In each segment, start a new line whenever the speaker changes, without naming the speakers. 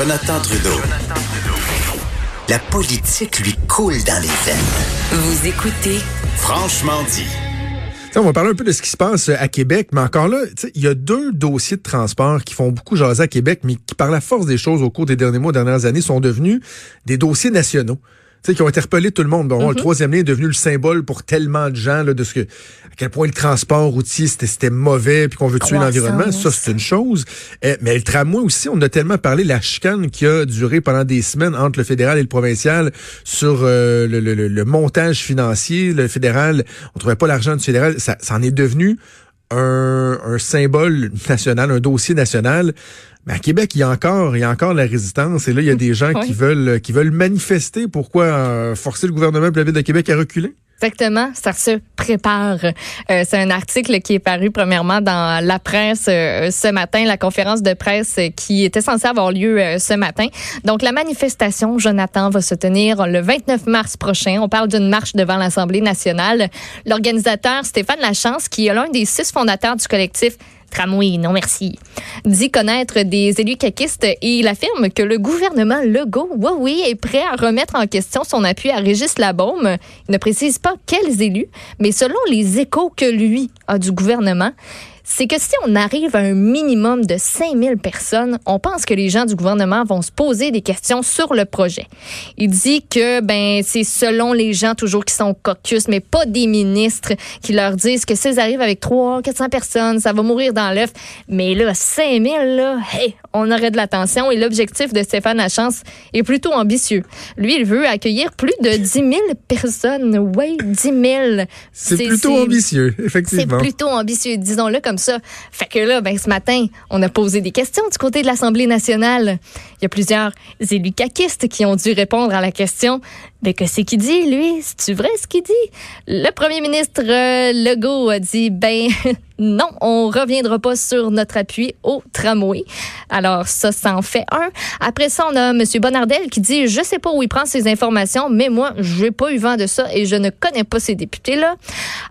Jonathan Trudeau. La politique lui coule dans les veines.
Vous écoutez
Franchement dit.
T'sais, on va parler un peu de ce qui se passe à Québec, mais encore là, il y a deux dossiers de transport qui font beaucoup jaser à Québec, mais qui, par la force des choses au cours des derniers mois, dernières années, sont devenus des dossiers nationaux sais, qui ont interpellé tout le monde. Bon, Le mhm. troisième lien est devenu le symbole pour tellement de gens là, de ce que à quel point le transport routier c'était mauvais puis qu'on veut tuer l'environnement. Ça, c'est une chose. Eh, mais le tramway aussi, on a tellement parlé la chicane qui a duré pendant des semaines entre le fédéral et le provincial sur euh, le, le, le, montage financier. Le fédéral, on trouvait pas l'argent du fédéral. Ça, ça en est devenu un, un, symbole national, un dossier national. Mais à Québec, il y a encore, il y a encore la résistance. Et là, il y a des gens qui veulent, qui veulent manifester. Pourquoi euh, forcer le gouvernement de la ville de Québec à reculer?
Exactement, ça se prépare. Euh, c'est un article qui est paru premièrement dans la presse euh, ce matin, la conférence de presse qui était censée avoir lieu ce matin. Donc la manifestation, Jonathan, va se tenir le 29 mars prochain. On parle d'une marche devant l'Assemblée nationale. L'organisateur Stéphane Lachance, qui est l'un des six fondateurs du collectif Tramway, non merci. Dit connaître des élus caquistes et il affirme que le gouvernement Legault, oui, est prêt à remettre en question son appui à Régis Labaume. Il ne précise pas quels élus, mais selon les échos que lui a du gouvernement, c'est que si on arrive à un minimum de 5000 personnes, on pense que les gens du gouvernement vont se poser des questions sur le projet. Il dit que ben c'est selon les gens toujours qui sont caucus, mais pas des ministres qui leur disent que s'ils arrivent avec 3 400 personnes, ça va mourir dans l'œuf. Mais là, 5000, là, hey, on aurait de l'attention et l'objectif de Stéphane Lachance est plutôt ambitieux. Lui, il veut accueillir plus de 10 000 personnes. Oui, 10 000.
C'est plutôt ambitieux, effectivement.
C'est plutôt ambitieux, disons-le comme ça. Fait que là, ben, ce matin, on a posé des questions du côté de l'Assemblée nationale. Il y a plusieurs élus caquistes qui ont dû répondre à la question mais que c'est qu'il dit, lui? C'est-tu vrai ce qu'il dit? Le premier ministre euh, Legault a dit, ben non, on reviendra pas sur notre appui au tramway. Alors ça, ça en fait un. Après ça, on a M. Bonardel qui dit, je sais pas où il prend ses informations, mais moi, j'ai pas eu vent de ça et je ne connais pas ces députés-là.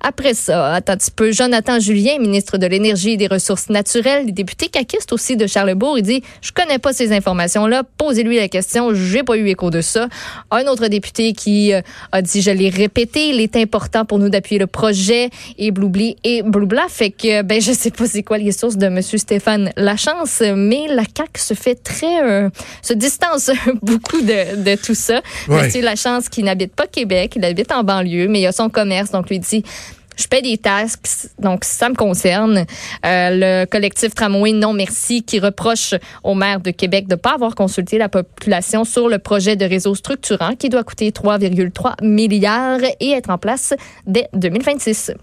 Après ça, attends un petit peu, Jonathan Julien, ministre de l'Énergie et des Ressources naturelles, député caquiste aussi de Charlebourg, il dit, je connais pas ces informations-là, posez-lui la question, j'ai pas eu écho de ça. Un autre député qui euh, a dit, je l'ai répété, il est important pour nous d'appuyer le projet et Bloubli et Bloubla. Fait que, ben, je sais pas c'est quoi les sources de Monsieur Stéphane Lachance, mais la CAQ se fait très, euh, se distance beaucoup de, de tout ça. Monsieur Lachance qui n'habite pas Québec, il habite en banlieue, mais il a son commerce, donc lui dit, je paie des taxes, donc ça me concerne. Euh, le collectif Tramway Non Merci qui reproche au maire de Québec de ne pas avoir consulté la population sur le projet de réseau structurant qui doit coûter 3,3 milliards et être en place dès 2026.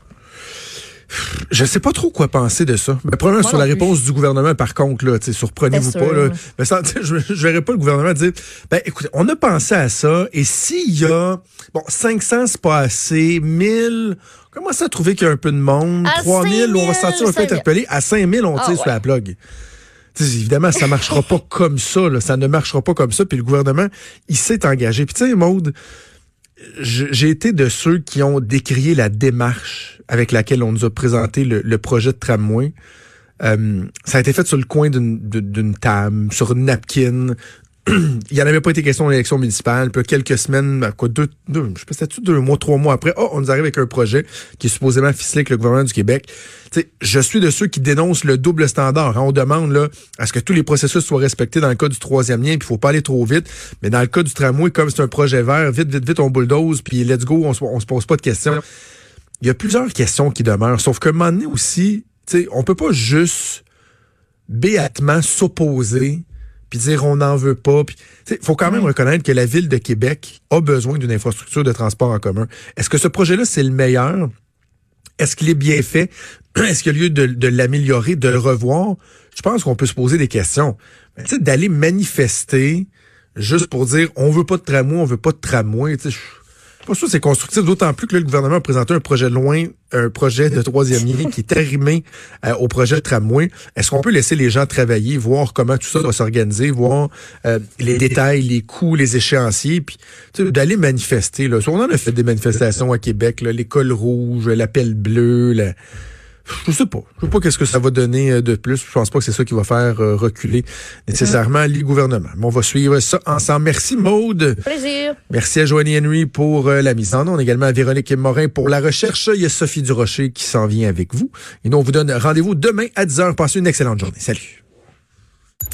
Je sais pas trop quoi penser de ça. Mais premièrement, sur la réponse du gouvernement, par contre, là, surprenez-vous pas. Là. Mais ça, je, je verrais pas le gouvernement dire Ben écoutez, on a pensé à ça, et s'il y a bon 500, c'est pas assez, 1000, comment ça trouver qu'il y a un peu de monde, 3000, on va se sentir un peu interpellé, à 5000, on ah, tire sur la plug. évidemment, ça marchera pas comme ça, là. ça ne marchera pas comme ça, puis le gouvernement, il s'est engagé. Puis tu sais, Maude, j'ai été de ceux qui ont décrié la démarche avec laquelle on nous a présenté le, projet de tramway. Euh, ça a été fait sur le coin d'une table, sur une napkin, il n'y en avait pas été question l'élection municipale. Puis quelques semaines, quoi, deux, deux je sais pas, deux mois, trois mois après, oh, on nous arrive avec un projet qui est supposément ficelé avec le gouvernement du Québec. sais, je suis de ceux qui dénoncent le double standard. Hein. On demande là à ce que tous les processus soient respectés dans le cas du troisième lien, puis il faut pas aller trop vite. Mais dans le cas du tramway, comme c'est un projet vert, vite, vite, vite, on bulldoze, puis let's go, on se, se pose pas de questions. Il y a plusieurs questions qui demeurent. Sauf qu'à un moment donné aussi, on peut pas juste béatement s'opposer puis dire on n'en veut pas. Il faut quand même reconnaître que la ville de Québec a besoin d'une infrastructure de transport en commun. Est-ce que ce projet-là, c'est le meilleur? Est-ce qu'il est bien fait? Est-ce qu'il y a lieu de, de l'améliorer, de le revoir? Je pense qu'on peut se poser des questions. Mais tu sais, d'aller manifester juste pour dire on veut pas de tramway, on veut pas de tramway, tu pas sûr c'est constructif, d'autant plus que là, le gouvernement a présenté un projet loin, un projet de troisième lien qui est arrimé euh, au projet de tramway. Est-ce qu'on peut laisser les gens travailler, voir comment tout ça doit s'organiser, voir euh, les détails, les coûts, les échéanciers, puis d'aller manifester. Là? On en a fait des manifestations à Québec, l'école rouge, l'appel bleu, la je sais pas. Je sais pas qu'est-ce que ça va donner euh, de plus. Je pense pas que c'est ça qui va faire euh, reculer nécessairement les gouvernements. Mais on va suivre ça ensemble. Merci Maude.
Plaisir.
Merci à Joanie Henry pour euh, la mise en onde. Également à Véronique Morin pour la recherche. Il y a Sophie Durocher qui s'en vient avec vous. Et nous, on vous donne rendez-vous demain à 10h. Passez une excellente journée. Salut.